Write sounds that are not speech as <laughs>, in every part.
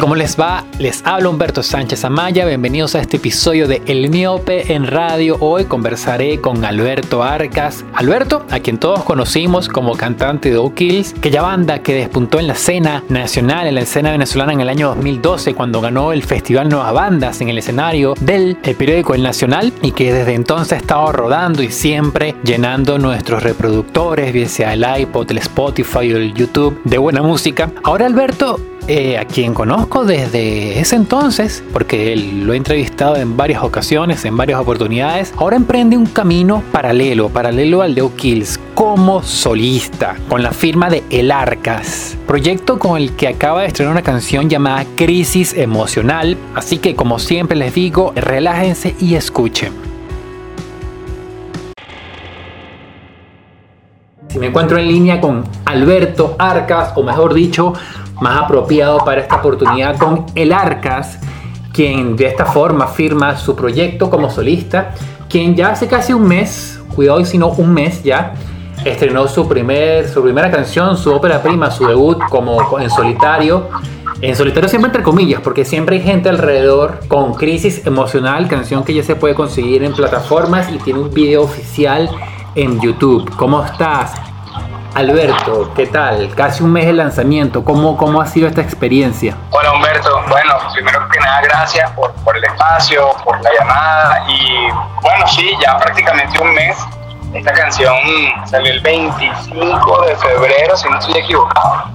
¿Cómo les va? Les habla Humberto Sánchez Amaya. Bienvenidos a este episodio de El Miope en Radio. Hoy conversaré con Alberto Arcas. Alberto, a quien todos conocimos como cantante de O'Kills, aquella banda que despuntó en la escena nacional, en la escena venezolana en el año 2012, cuando ganó el Festival Nuevas Bandas en el escenario del periódico El Nacional y que desde entonces ha estado rodando y siempre llenando nuestros reproductores, bien sea el iPod, el Spotify o el YouTube, de buena música. Ahora Alberto eh, a quien conozco desde ese entonces, porque lo he entrevistado en varias ocasiones, en varias oportunidades, ahora emprende un camino paralelo, paralelo al de O'Kills, como solista, con la firma de El Arcas, proyecto con el que acaba de estrenar una canción llamada Crisis Emocional, así que como siempre les digo, relájense y escuchen. Si me encuentro en línea con Alberto Arcas, o mejor dicho, más apropiado para esta oportunidad con El Arcas, quien de esta forma firma su proyecto como solista, quien ya hace casi un mes, cuidado si no un mes ya, estrenó su, primer, su primera canción, su ópera prima, su debut como en solitario. En solitario siempre entre comillas, porque siempre hay gente alrededor con crisis emocional, canción que ya se puede conseguir en plataformas y tiene un video oficial en YouTube. ¿Cómo estás? Alberto, ¿qué tal? Casi un mes de lanzamiento, ¿cómo, cómo ha sido esta experiencia? Hola Humberto, bueno, primero que nada gracias por, por el espacio, por la llamada y bueno, sí, ya prácticamente un mes. Esta canción salió el 25 de febrero, si no estoy equivocado.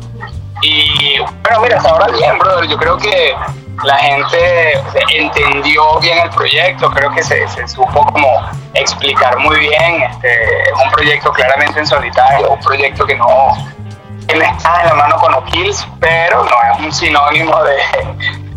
Y bueno, mira, hasta ahora bien, brother. Yo creo que la gente entendió bien el proyecto, creo que se, supo como explicar muy bien. Este, es un proyecto claramente en solitario, un proyecto que no, está en la mano con O'Kills, pero no es un sinónimo de,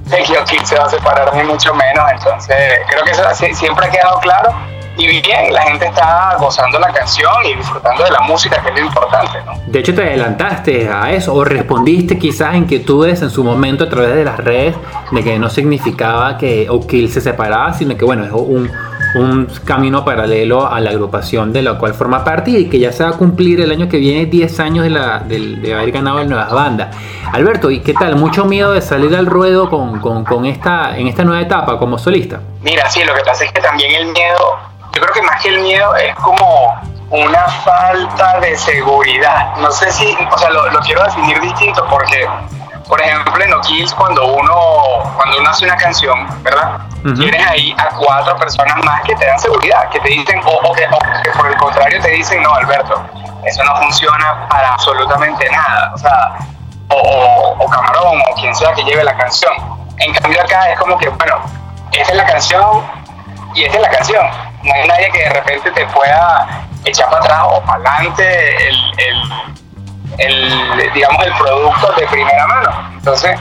de que O'Kills se va a separar ni mucho menos. Entonces, creo que eso siempre ha quedado claro y bien, la gente está gozando la canción y disfrutando de la música, que es lo importante, ¿no? De hecho, te adelantaste a eso o respondiste quizás inquietudes en su momento a través de las redes de que no significaba que O'Kill se separaba, sino que bueno, es un, un camino paralelo a la agrupación de la cual forma parte y que ya se va a cumplir el año que viene 10 años de, la, de, haber ganado el Nuevas Bandas. Alberto, ¿y qué tal? ¿Mucho miedo de salir al ruedo con, con, con esta, en esta nueva etapa como solista? Mira, sí, lo que pasa es que también el miedo yo creo que más que el miedo es como una falta de seguridad. No sé si, o sea, lo, quiero definir distinto porque, por ejemplo, en O'Kills cuando uno, cuando uno hace una canción, ¿verdad? Tienes ahí a cuatro personas más que te dan seguridad, que te dicen, o, que, por el contrario te dicen, no, Alberto, eso no funciona para absolutamente nada. O sea, o, o Camarón o quien sea que lleve la canción. En cambio acá es como que, bueno, esa es la canción y esta es la canción no hay nadie que de repente te pueda echar para atrás o para adelante el, el, digamos, el producto de primera mano. Entonces,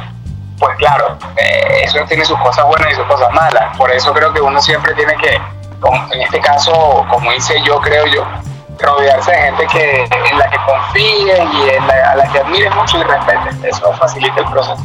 pues claro, eh, eso tiene sus cosas buenas y sus cosas malas. Por eso creo que uno siempre tiene que, en este caso, como hice yo, creo yo, rodearse de gente que, en la que confíe y en a la que admire mucho y respete. Eso facilita el proceso.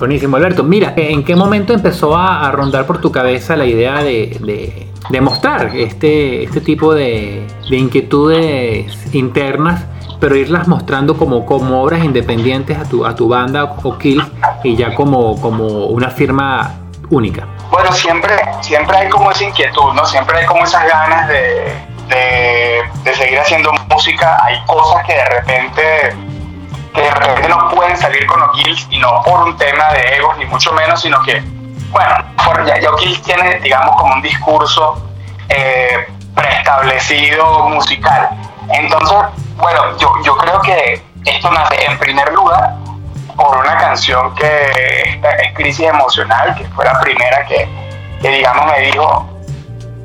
Buenísimo, Alberto. Mira, ¿en qué momento empezó a, rondar por tu cabeza la idea de demostrar este, este tipo de, inquietudes internas, pero irlas mostrando como, como obras independientes a tu, a tu banda o Kill y ya como, como una firma única. Bueno, siempre, siempre hay como esa inquietud, ¿no? Siempre hay como esas ganas de, de, seguir haciendo música. Hay cosas que de repente que de repente no pueden salir con O'Kills y no por un tema de egos ni mucho menos, sino que bueno, ya, ya tiene, digamos, como un discurso eh, preestablecido musical. Entonces, bueno, yo, yo creo que esto nace en primer lugar por una canción que es Crisis Emocional, que fue la primera que, digamos, me dijo,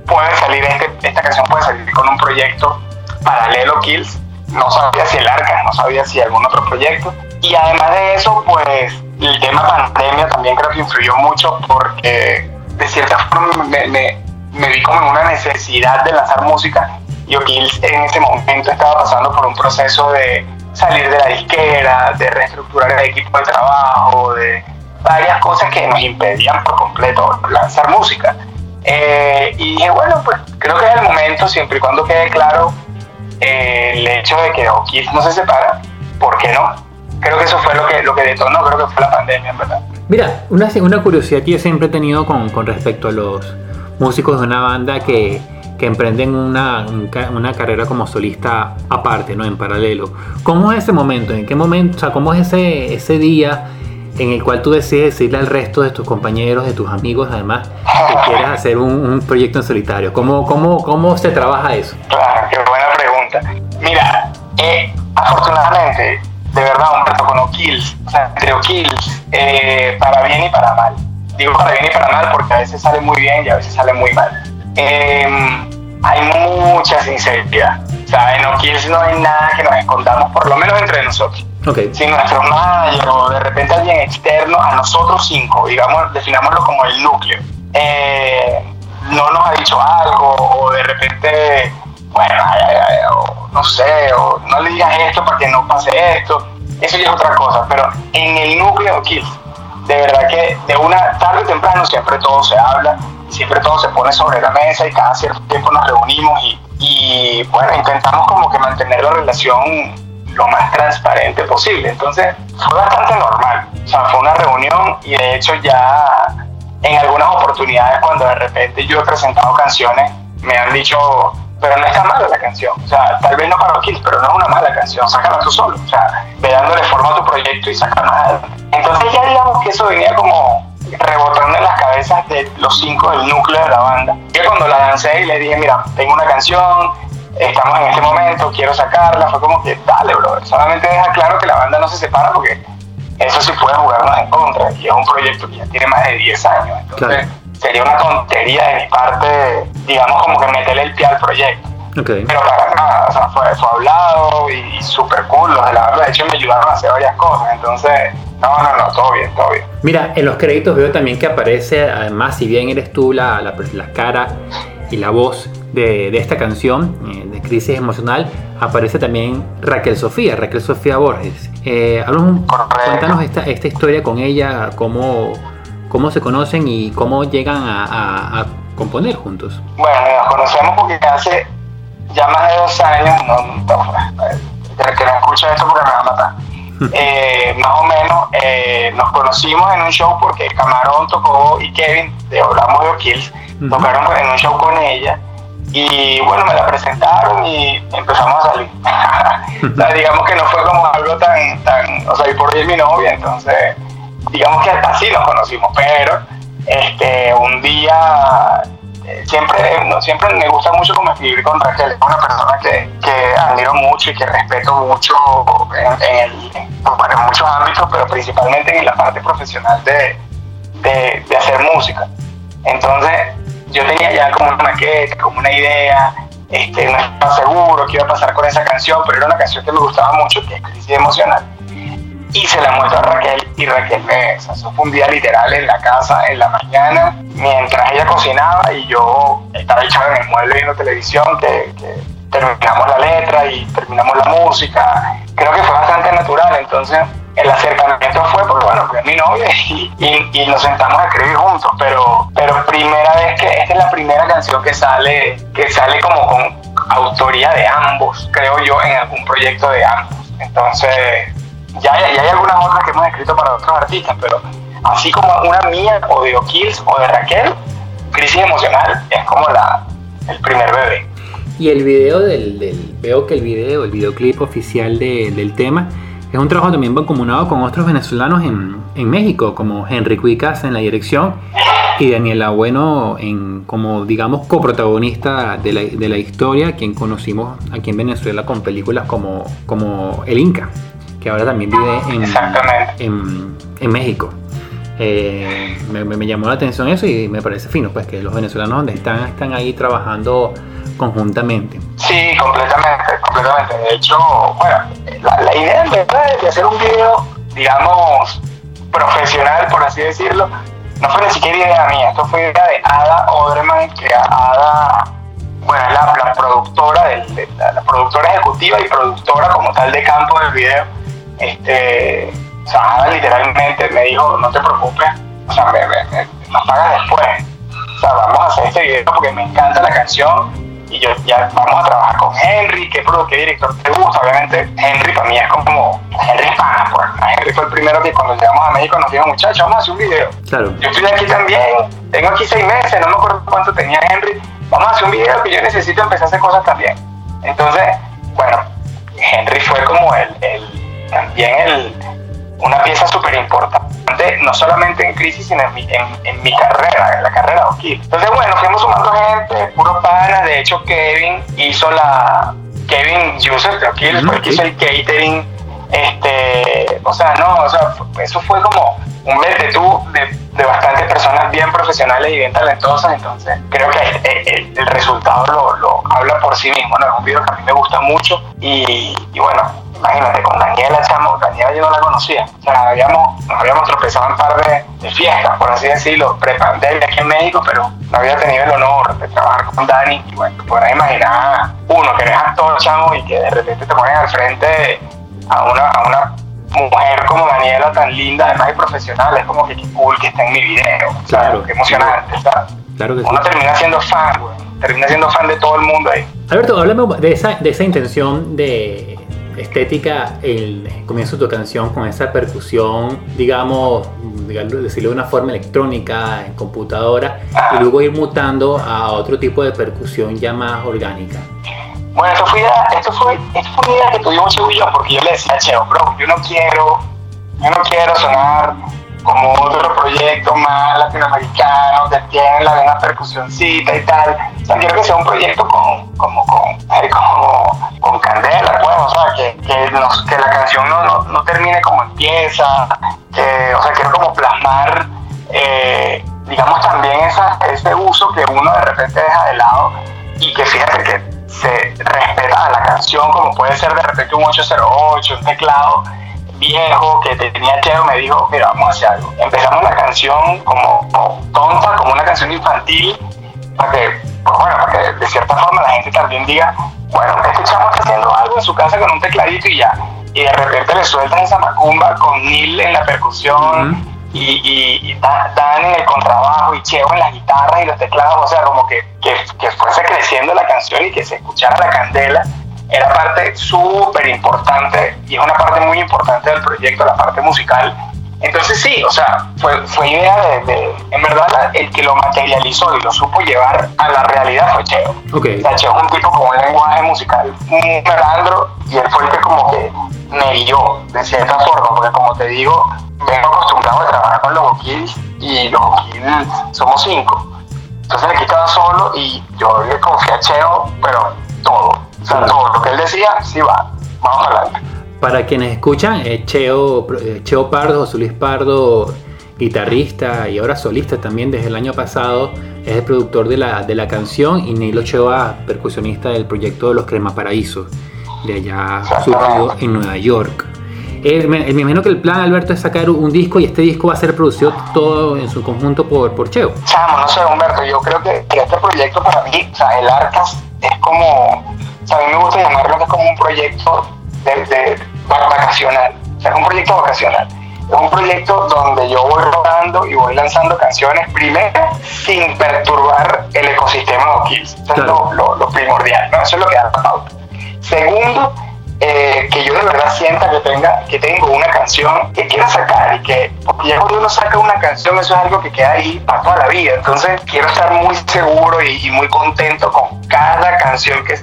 puede salir, este, esta canción puede salir con un proyecto paralelo Kills. No sabía si el Arca, no sabía si algún otro proyecto. Y además de eso, pues el tema pandemia también creo que influyó mucho porque de cierta forma me, vi como en una necesidad de lanzar música y O'Kills en ese momento estaba pasando por un proceso de salir de la disquera, de reestructurar el equipo de trabajo, de varias cosas que nos impedían por completo lanzar música. Eh, y dije, bueno, pues creo que es el momento, siempre y cuando quede claro el hecho de que O'Kills no se separa, ¿por qué no? creo que eso fue lo que, lo que detonó, creo que fue la pandemia, en verdad. Mira, una, una curiosidad que yo siempre he tenido con, con respecto a los músicos de una banda que, que emprenden una, una, carrera como solista aparte, ¿no? En paralelo. ¿Cómo es ese momento? ¿En qué momento? O sea, ¿cómo es ese, ese día en el cual tú decides decirle al resto de tus compañeros, de tus amigos, además, que quieres hacer un, proyecto en solitario? ¿Cómo, cómo, ¿Cómo se trabaja eso? Claro, qué buena Mira, eh, afortunadamente, de verdad, Humberto, con O'Kills, o sea, entre O'Kills, eh, para bien y para mal. Digo para bien y para mal porque a veces sale muy bien y a veces sale muy mal. Em, hay mucha sinceridad. O sea, en O'Kills no hay nada que nos escondamos, por lo menos entre nosotros. Okay. Si nuestro manager o de repente alguien externo a nosotros cinco, digamos, definámoslo como el núcleo, eh, no nos ha dicho algo o de repente, bueno, no sé, o no le digas esto para que no pase esto, eso ya es otra cosa, pero en el núcleo de de verdad que de una tarde o temprano siempre todo se habla, siempre todo se pone sobre la mesa y cada cierto tiempo nos reunimos y, y bueno, intentamos como que mantener la relación lo más transparente posible. Entonces fue bastante normal. O sea, fue una reunión y de hecho ya en algunas oportunidades cuando de repente yo he presentado canciones, me han dicho, pero no está mala la canción. O sea, tal vez no para Kills, pero no es una mala canción, sácala tú solo. O sea, ve dándole forma a tu proyecto y sácala. Entonces ya digamos que eso venía como rebotando en las cabezas de los cinco del núcleo de la banda. Yo cuando la lancé y le dije, mira, tengo una canción, estamos en este momento, quiero sacarla, fue como que, dale, bro, solamente deja claro que la banda no se separa porque eso sí puede jugarnos en contra y es un proyecto que ya tiene más de 10 años, entonces sería una tontería de mi parte, digamos, como que meterle el pie al proyecto. Pero para nada, o sea, fue, fue hablado y, súper cool. Los de la banda, de hecho, me ayudaron a hacer varias cosas. Entonces, no, no, no, todo bien, todo bien. Mira, en los créditos veo también que aparece, además, si bien eres tú la, la, la cara y la voz de, de esta canción, eh, de Crisis Emocional, aparece también Raquel Sofía, Raquel Sofía Borges. Eh, cuéntanos esta, esta historia con ella, cómo, cómo se conocen y cómo llegan a, a, componer juntos. Bueno, nos conocemos porque hace ya más de dos años, no, no, que no escucha esto porque me va a matar. <laughs> Eh, más o menos eh, nos conocimos en un show porque Camarón tocó y Kevin de Hablamos de O'Kills tocaron en un show con ella y bueno, me la presentaron y empezamos a salir. <laughs> digamos que no fue como algo tan, tan, o sea, y por ahí es mi novia, entonces digamos que así nos conocimos, pero este un día siempre, siempre me gusta mucho como escribir con Raquel, es una persona que, que admiro mucho y que respeto mucho en, el, en, muchos ámbitos, pero principalmente en la parte profesional de, de, de, hacer música. Entonces, yo tenía ya como una maqueta, como una idea, este, no estaba seguro qué iba a pasar con esa canción, pero era una canción que me gustaba mucho, que es Crisis Emocional y se y Raquel me eso fue un día literal en la casa en la mañana mientras ella cocinaba y yo estaba echado en el mueble viendo televisión que, terminamos la letra y terminamos la música. Creo que fue bastante natural entonces el acercamiento fue porque bueno fue mi novia <laughs> y, y, nos sentamos a escribir juntos pero pero primera vez que esta es la primera canción que sale que sale como con autoría de ambos creo yo en algún proyecto de ambos. Entonces ya, hay algunas otras que hemos escrito para otros artistas, pero así como una mía o de O'Kills o de Raquel, Crisis Emocional es como la, el primer bebé. Y el video del, veo que el video, el videoclip oficial del tema es un trabajo también comunado con otros venezolanos en, en México, como Henry Cuicas en la dirección y Daniela Bueno en, como, digamos, coprotagonista de la, de la historia, quien conocimos aquí en Venezuela con películas como, como El Inca que ahora también vive en, en, México. Eh, me, llamó la atención eso y me parece fino, pues que los venezolanos donde están, están ahí trabajando conjuntamente. Sí, completamente, completamente. De hecho, bueno, la, idea de hacer un video, digamos, profesional, por así decirlo, no fue ni siquiera idea mía, esto fue idea de Ada Oderman, que Ada, bueno, es la, productora, la productora ejecutiva y productora como tal de campo del video este, sea, literalmente me dijo, no te preocupes, o sea, me, me, nos pagas después. O sea, vamos a hacer este video porque me encanta la canción y, yo ya vamos a trabajar con Henry, ¿qué, qué director te gusta? Obviamente Henry para mí es como, Henry pana, pues. Henry fue el primero que cuando llegamos a México nos dijo, muchachos, vamos a hacer un video. Claro. Yo estoy aquí también, tengo aquí seis meses, no me acuerdo cuánto tenía Henry, vamos a hacer un video que yo necesito empezar a hacer cosas también. Entonces, bueno, Henry fue como el, el también el, una pieza súper importante, no solamente en crisis, sino en mi, en, mi carrera, en la carrera de O'Keefe. Entonces, bueno, fuimos sumando gente, puro pana, de hecho Kevin hizo la... Kevin User de O'Keefe, fue el que hizo el catering, este, o sea, no, o sea, eso fue como un vete tú de, de bastantes personas bien profesionales y bien talentosas, entonces creo que el, el, resultado lo, lo, habla por sí mismo, ¿no? Es un video que a mí me gusta mucho y, y bueno, imagínate, con Daniela, chamo, Daniela yo no la conocía, o sea, habíamos, nos habíamos tropezado en un par de, de fiestas, por así decirlo, pre-pandemia aquí en México, pero no había tenido el honor de trabajar con Dani. Y bueno, podrás imaginar, uno, que eres actor, chamo, y que de repente te ponen al frente a una, a una mujer como Daniela tan linda, además y profesional, es como que qué cool que está en mi video, claro, qué emocionante, ¿sabes? Claro que Uno termina siendo fan, güey, termina siendo fan de todo el mundo ahí. Alberto, háblame de esa, de esa intención de estética, el comienzo de tu canción con esa percusión, digamos, decirlo de una forma electrónica, en computadora, y luego ir mutando a otro tipo de percusión ya más orgánica. Bueno, esto fue, esto fue, esto fue una idea que tuvimos Cheo porque yo le decía a Cheo, bro, yo no quiero, yo no quiero sonar como otro proyecto más latinoamericano que tiene la misma percusioncita y tal. O quiero que sea un proyecto con, como, con, como, que, nos, que la canción no, no, no, termine como empieza, que, o sea, quiero como plasmar, eh, digamos, también esa, ese uso que uno de repente deja de lado y que fíjate que se respeta la canción, como puede ser de repente un 808, un teclado viejo que tenía Cheo, me dijo, mira, vamos a hacer algo. Empezamos la canción como, tonta, como una canción infantil, para que, pues bueno, para que de cierta forma la gente también diga, bueno, este chamo está haciendo algo en su casa con un tecladito y ya. Y de repente le sueltan esa macumba con Neil en la percusión y, y, Dan en el contrabajo y Cheo en las guitarras y los teclados, o sea, como que, que, fuese creciendo la canción y que se escuchara la candela, era parte súper importante y es una parte muy importante del proyecto, la parte musical. Entonces sí, o sea, fue, fue idea de, en verdad, el que lo materializó y lo supo llevar a la realidad fue Cheo. Okay. O sea, Cheo es un tipo con un lenguaje musical muy melandro y él fue el que como que me guió de cierta forma, porque como te digo, vengo acostumbrado a trabajar con los Boquills y los Boquills somos cinco. Entonces aquí estaba solo y yo le confié a Cheo, pero todo. O sea, todo lo que él decía, sí va. Vamos adelante. Para quienes escuchan, Cheo, eh, Cheo Pardo, José Luis Pardo, guitarrista y ahora solista también desde el año pasado, es el productor de la, de la canción y Nilo Ochoa, percusionista del proyecto de los Crema Paraíso, de allá surgido en Nueva York. Eh, me, imagino que el plan, Alberto, es sacar un disco y este disco va a ser producido todo en su conjunto por, por Cheo. Chamo, no sé, Humberto, yo creo que, este proyecto para mí, o sea, el Arcas es como, o sea, a mí me gusta llamarlo que es como un proyecto de, vacacional, o sea, es un proyecto vacacional. Es un proyecto donde yo voy rodando y voy lanzando canciones, primero, sin perturbar el ecosistema de Kills. Eso es lo, lo, primordial, ¿no? Eso es lo que da la pauta. Segundo, eh, que yo de verdad sienta que tenga que tengo una canción que quiera sacar y que porque ya cuando uno saca una canción eso es algo que queda ahí para toda la vida entonces quiero estar muy seguro y, y muy contento con cada canción que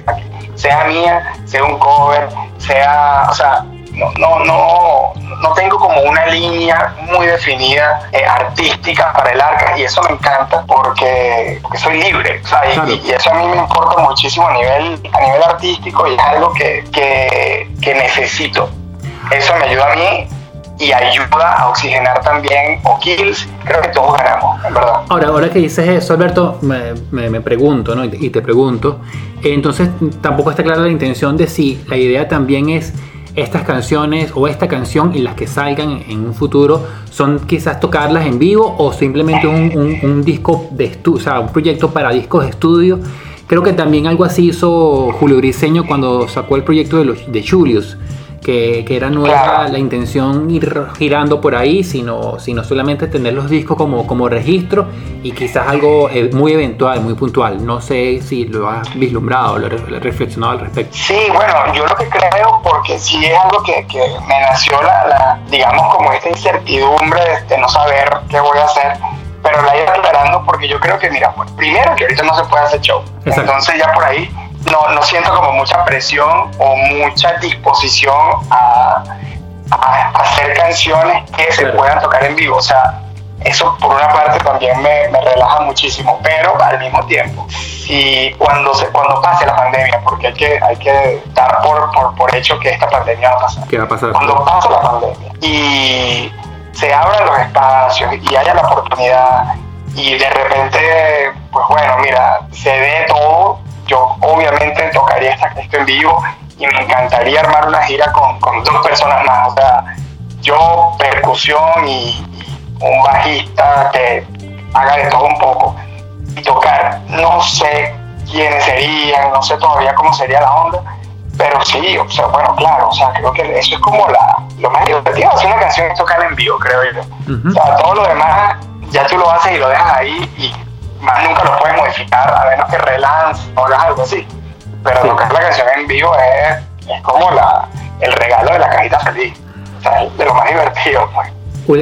sea mía sea un cover sea o sea no, no, no, no tengo como una línea muy definida eh, artística para el arca y eso me encanta porque, soy libre y, eso a mí me importa muchísimo a nivel, a nivel artístico y es algo que, que, que necesito. Eso me ayuda a mí y ayuda a oxigenar también o kills, creo que todos ganamos, verdad. Ahora, ahora que dices eso, Alberto, me, me, pregunto, ¿no? Y te, pregunto, entonces tampoco está clara la intención de si la idea también es estas canciones o esta canción y las que salgan en un futuro son quizás tocarlas en vivo o simplemente un, un, disco de estudio, o sea, un proyecto para discos de estudio. Creo que también algo así hizo Julio Briseño cuando sacó el proyecto de, los, de Julius, que, que era nueva la intención ir girando por ahí, sino, sino solamente tener los discos como, como registro y quizás algo eh, muy eventual, muy puntual. No sé si lo has vislumbrado, lo has reflexionado al respecto. Sí, bueno, yo lo que creo, porque sí es algo que, que me nació la, digamos, como esta incertidumbre de, no saber qué voy a hacer pero la he aclarando porque yo creo que, mira, pues, primero que ahorita no se puede hacer show. Entonces ya por ahí no, no siento como mucha presión o mucha disposición a, hacer canciones que se puedan tocar en vivo. O sea, eso por una parte también me, relaja muchísimo, pero al mismo tiempo, si cuando se, cuando pase la pandemia, porque hay que, hay que dar por, por, por hecho que esta pandemia va a pasar. ¿Qué va a pasar? Cuando pase la pandemia y se abran los espacios y haya la oportunidad y de repente, pues bueno, mira, se ve todo yo obviamente tocaría esto en vivo y me encantaría armar una gira con, con dos personas más. O sea, yo, percusión y, un bajista que haga de todo un poco. Y tocar, no sé quiénes serían, no sé todavía cómo sería la onda, pero sí, o sea, bueno, claro, o sea, creo que eso es como la, lo más divertido hacer una canción es tocar en vivo, creo yo. O sea, todo lo demás ya tú lo haces y lo dejas ahí y más nunca lo puedes modificar a menos que relance o hagas algo así. Pero lo tocar la canción en vivo es, es como la, el regalo de la cajita feliz. O sea, de lo más divertido, pues.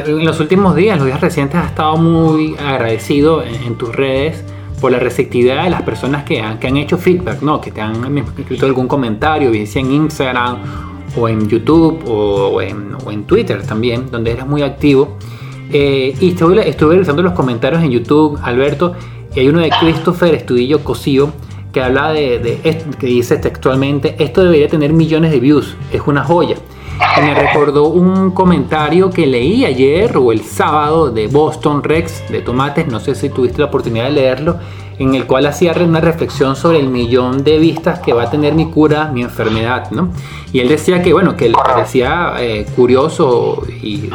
En los últimos días, los días recientes, has estado muy agradecido en, tus redes por la receptividad de las personas que han, que han hecho feedback, ¿no? que te han escrito algún comentario, bien sea en Instagram o en YouTube o en, o en Twitter también, donde eres muy activo. Eh, y estuve, estuve revisando los comentarios en YouTube, Alberto, y hay uno de Christopher Estudillo Cosío que habla de, que dice textualmente, esto debería tener millones de views, es una joya. Me recordó un comentario que leí ayer o el sábado de Boston Rex de Tomates, no sé si tuviste la oportunidad de leerlo, en el cual hacía una reflexión sobre el millón de vistas que va a tener mi cura, mi enfermedad, ¿no? Y él decía que, bueno, que le parecía eh, curioso y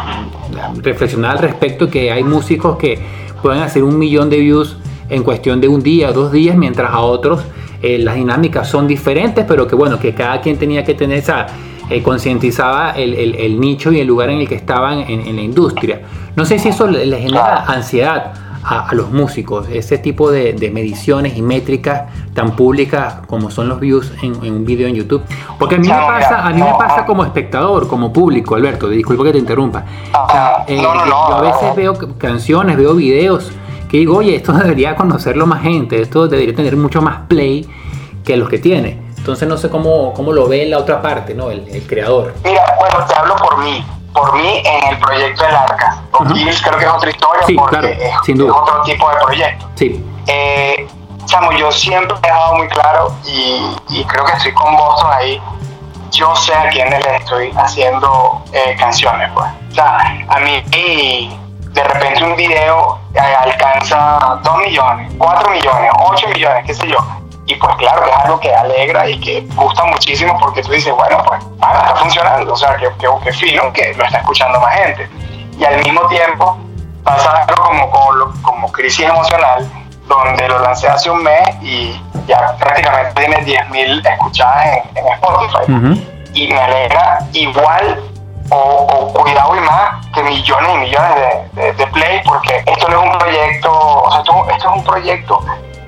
reflexionar al respecto que hay músicos que pueden hacer un millón de views en cuestión de un día, dos días, mientras a otros eh, las dinámicas son diferentes, pero que bueno, que cada quien tenía que tener esa, eh, concientizaba el, el, nicho y el lugar en el que estaban en, la industria. No sé si eso le, genera ansiedad a, los músicos, ese tipo de, mediciones y métricas tan públicas como son los views en, un video en YouTube. Porque a mí me pasa, a mí me pasa como espectador, como público, Alberto, disculpa que te interrumpa. Eh, yo a veces veo canciones, veo videos que digo, oye, esto <laughs> debería conocerlo más gente, esto debería tener mucho más play que los que tiene. Entonces no sé cómo, cómo lo ve la otra parte, ¿no? El, creador. Mira, bueno, te hablo por mí, por mí en el proyecto del Arca. Con creo que es otra historia porque es, otro tipo de proyecto. Sí. Eh, chamo, yo siempre he dejado muy claro y, creo que estoy con vos ahí. Yo sé a quiénes le estoy haciendo eh, canciones, pues. O sea, a mí de repente un video eh, alcanza 2 millones, 4 millones, 8 millones, qué sé yo. Y pues claro que es algo que alegra y que gusta muchísimo porque tú dices, bueno, pues ah, está funcionando, o sea, que, que, fino que lo está escuchando más gente. Y al mismo tiempo pasa algo como, como, como crisis emocional, donde lo lancé hace un mes y ya prácticamente tiene 10.000 escuchadas en, en Spotify. Y me alegra igual o, cuidado y más que millones y millones de, de, play, porque esto no es un proyecto, o sea, esto, esto, es un proyecto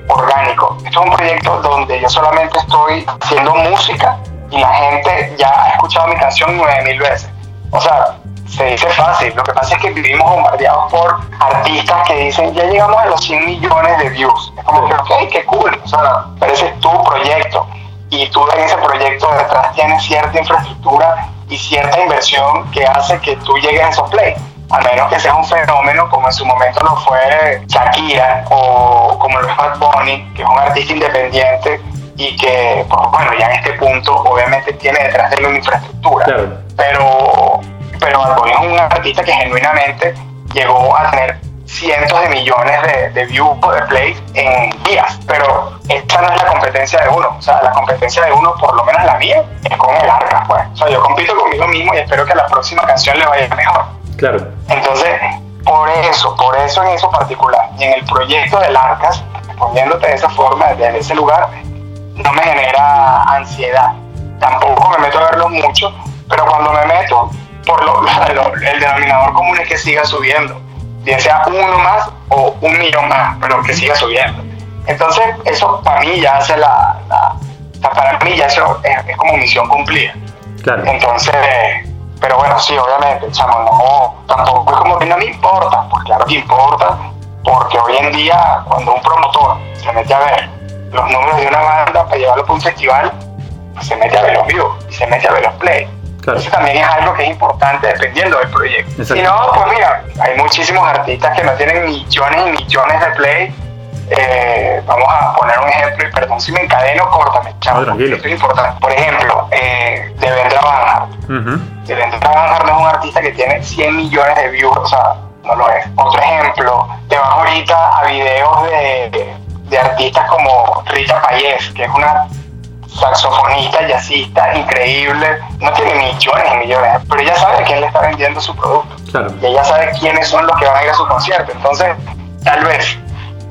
orgánico, esto es un proyecto donde yo solamente estoy haciendo música y la gente ya ha escuchado mi canción nueve mil veces. O sea, se dice fácil, lo que pasa es que vivimos bombardeados por artistas que dicen, ya llegamos a los 100 millones de views. Es como que, ok, qué cool, o sea, pero ese es tu proyecto y tú en ese proyecto detrás tienes cierta infraestructura y cierta inversión que hace que tú llegues a esos play. A menos que sea un fenómeno como en su momento lo fue Shakira o como lo es Bad Bunny, que es un artista independiente y que, pues, bueno, ya en este punto obviamente tiene detrás de él una infraestructura. Pero, pero Bad Bunny es un artista que genuinamente llegó a tener cientos de millones de, de views o de plays en días, pero esta no es la competencia de uno, o sea, la competencia de uno, por lo menos la mía, es con el arca, pues. O sea, yo compito conmigo mismo y espero que a la próxima canción le vaya mejor. Claro. Entonces, por eso, por eso en eso particular, y en el proyecto del Arcas, respondiéndote de esa forma, desde ese lugar, no me genera ansiedad. Tampoco me meto a verlo mucho, pero cuando me meto, por lo, <laughs> el denominador común es que siga subiendo, bien sea uno más o un millón más, pero que siga subiendo. Entonces, eso para mí ya hace la, para mí ya eso es, como misión cumplida. Claro. Entonces, pero bueno, sí, obviamente, chamo, no, tampoco es como que no me importa, pues claro que importa, porque hoy en día, cuando un promotor se mete a ver los números de una banda para llevarlo para un festival, pues se mete a ver los views y se mete a ver los play. Eso también es algo que es importante dependiendo del proyecto. Si no, pues mira, hay muchísimos artistas que no tienen millones y millones de play. Eh, vamos a poner un ejemplo, y perdón si me encadeno, córtame, chavo. esto es importante. Por ejemplo, eh, Devendra Banhart. Uh Devendra Banhart no es un artista que tiene 100 millones de views, o sea, no lo es. Otro ejemplo, te vas ahorita a videos de, de artistas como Rita Payés, que es una saxofonista, jazzista, increíble, no tiene millones y millones, pero ella sabe quién le está vendiendo su producto. Y ella sabe quiénes son los que van a ir a su concierto. Entonces, tal vez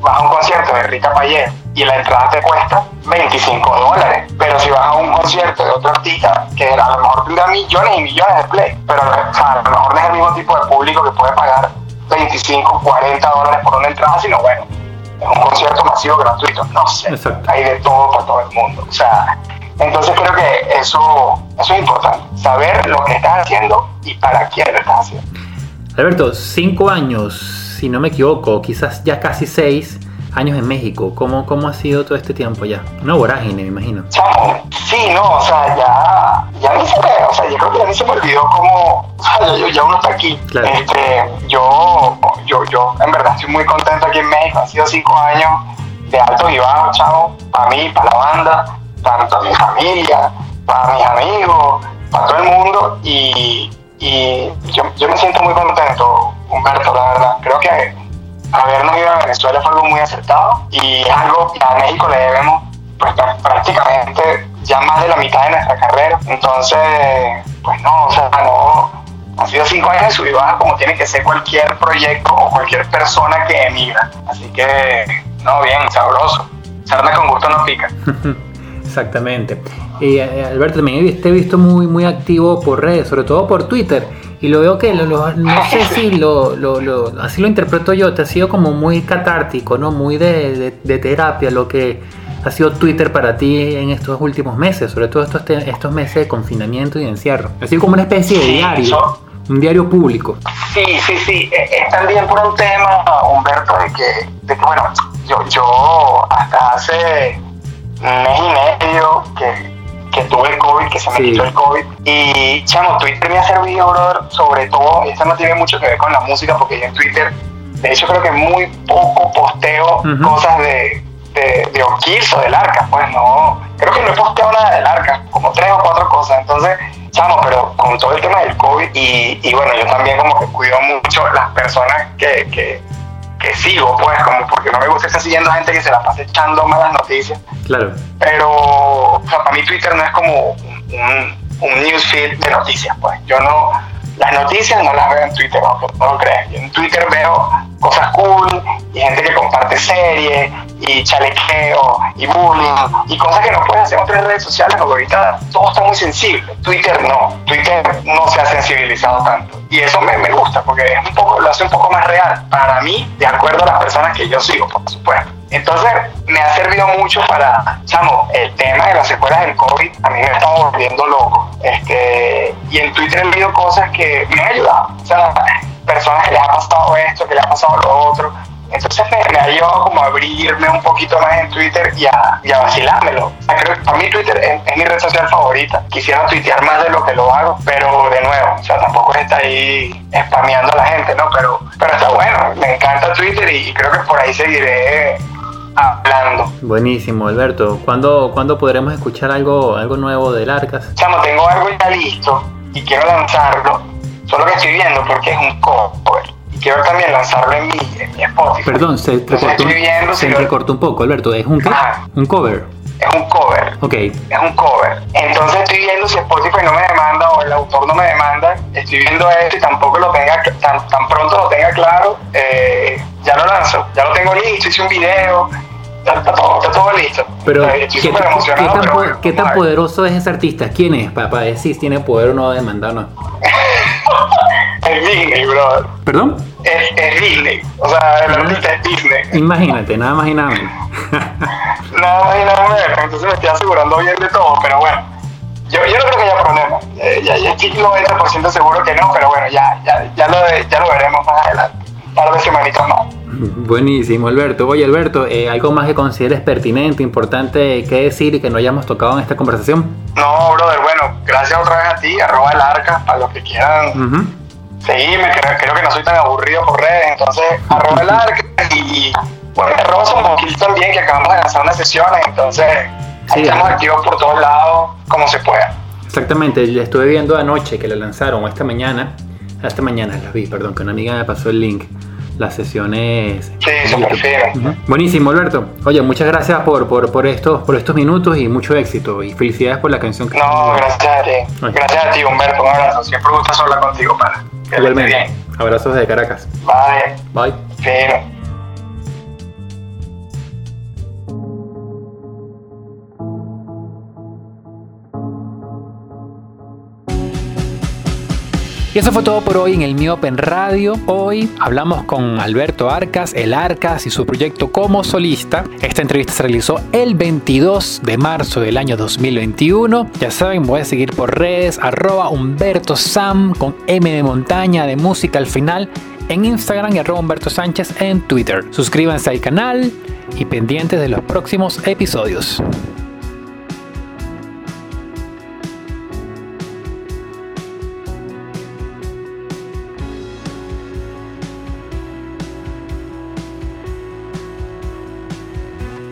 vas a un concierto de Rita Payet y la entrada te cuesta 25 dólares. Pero si vas a un concierto de otro artista que a lo mejor tendrá millones y millones de play, pero a lo mejor no es el mismo tipo de público que puede pagar 25, 40 dólares por una entrada, sino bueno, es un concierto masivo gratuito, no sé, hay de todo para todo el mundo. O sea, entonces creo que eso, eso es importante, saber lo que estás haciendo y para quién lo estás haciendo. Alberto, cinco años, si no me equivoco, quizás ya casi seis años en México. ¿Cómo, cómo ha sido todo este tiempo ya? Una vorágine, me imagino. Sí, no, o sea, ya, ya ni se o sea, yo creo que ya ni se me olvidó cómo, o sea, ya, ya uno está aquí. Este, yo, yo, yo, en verdad estoy muy contento aquí en México, han sido cinco años de alto y bajo, chavo, para mí, para la banda, tanto mi familia, para mis amigos, para todo el mundo, y, y yo, yo me siento muy contento, Humberto, la verdad. Creo que habernos ido a Venezuela fue algo muy acertado y es algo que a México le debemos pues, prácticamente ya más de la mitad de nuestra carrera. Entonces, pues no, o sea, no, ha sido cinco años de sub como tiene que ser cualquier proyecto o cualquier persona que emigra. Así que, no, bien, sabroso. Sarna con gusto no pica. <laughs> Exactamente. Y eh, Alberto, también he visto muy, muy activo por redes, sobre todo por Twitter. Y lo veo que, no <laughs> sé si lo, lo, así lo interpreto yo, te ha sido como muy catártico, ¿no? Muy de, de, terapia lo que ha sido Twitter para ti en estos últimos meses, sobre todo estos, estos meses de confinamiento y encierro. Ha sido como una especie de diario, un diario público. Sí, sí, sí. E, es también por un tema, Humberto, de que, de que bueno, yo, yo hasta hace mes y medio que que tuve el COVID, que se me quitó el COVID. Y, chamo, Twitter me ha servido, brother, sobre todo, esto no tiene mucho que ver con la música, porque yo en Twitter, de hecho, creo que muy poco posteo cosas de, de, de o del arca, pues no, creo que no he posteado nada del arca, como tres o cuatro cosas. Entonces, chamo, pero con todo el tema del COVID, y, y bueno, yo también como que cuido mucho las personas que, que que sigo, pues, como porque no me gusta estar siguiendo a gente que se la pasa echando malas noticias. Claro. Pero, o sea, para mí Twitter no es como un, un newsfeed de noticias, pues. Yo no, las noticias no las veo en Twitter, no, no lo crees. en Twitter veo cosas cool y gente que comparte series y chalequeo y bullying y cosas que no puedes hacer en otras redes sociales porque ahorita todo está muy sensible. Twitter no, Twitter no se ha sensibilizado tanto y eso me, me gusta porque es un poco, lo hace un poco más real para mí, de acuerdo a las personas que yo sigo, por supuesto. Entonces, me ha servido mucho para, chamo, el tema de las secuelas del COVID, a mí me está volviendo loco. Este, y en Twitter he leído cosas que me han ayudado. O sea, personas que les ha pasado esto, que les ha pasado lo otro. Entonces me, ha ayudado como a abrirme un poquito más en Twitter y a, y a vacilármelo. O sea, creo que mí Twitter es, mi red social favorita. Quisiera tuitear más de lo que lo hago, pero de nuevo, o sea, tampoco está ahí spameando a la gente, ¿no? Pero, pero está bueno, me encanta Twitter y creo que por ahí seguiré hablando. Buenísimo, Alberto. ¿Cuándo, ¿cuándo podremos escuchar algo, algo nuevo del Arcas? Chamo, tengo algo ya listo y quiero lanzarlo. Solo que estoy viendo porque es un cover. Quiero también lanzarlo en mi, en mi Spotify. Perdón, se recortó, se recortó un poco, Alberto. ¿Es un qué? Un cover. Es un cover. Ok. Es un cover. Entonces estoy viendo si Spotify no me demanda o el autor no me demanda. Estoy viendo esto y tampoco lo tenga, tan, tan pronto lo tenga claro, eh, ya lo lanzo. Ya lo tengo listo, hice un video está, todo, está todo listo. Pero, Estoy ¿qué, tan, pero po- bueno, qué tan poderoso es ese artista? ¿Quién es? Para decir si tiene poder o no de demandarnos. <laughs> Es Disney, brother. ¿Perdón? Es, es Disney. O sea, el artista es Disney. Imagínate, nada más y nada menos. <laughs> Nada más y nada menos. Entonces me estoy asegurando bien de todo, pero bueno. Yo, yo no creo que haya problema. Eh, ya, ya estoy 90% seguro que no, pero bueno, ya, ya, ya, lo, ya lo veremos más adelante. De semanitas más. <laughs> Buenísimo, Alberto. Oye, Alberto, eh, ¿algo más que consideres pertinente, importante que decir y que no hayamos tocado en esta conversación? No, brother, bueno, gracias otra vez a ti, arroba el arca, a los que quieran Ujú. seguirme, creo, creo que no soy tan aburrido por redes, entonces arroba el arca y, y, bueno, arroba somos Kill también, que acabamos de lanzar unas sesiones, entonces Sí, estamos activos por todos lados, como se pueda. Exactamente, le estuve viendo anoche que la lanzaron, esta mañana, esta mañana las vi, perdón, que una amiga me pasó el link, las sesiones. Sí, súper. Buenísimo, Alberto. Oye, muchas gracias por, por, por, estos, por estos minutos y mucho éxito. Y felicidades por la canción que No, gracias a ti. Gracias a ti, Humberto. Un abrazo. Siempre gusta hablar contigo, para. Que Igualmente. bien. Abrazos de Caracas. Bye. Bye. Fino. Y eso fue todo por hoy en el Miope en Radio. Hoy hablamos con Alberto Arcas, el Arcas y su proyecto como solista. Esta entrevista se realizó el 22 de marzo del año 2021. Ya saben, voy a seguir por redes, arroba Humberto Sam con M de montaña de música al final en Instagram y arroba Humberto Sánchez en Twitter. Suscríbanse al canal y pendientes de los próximos episodios.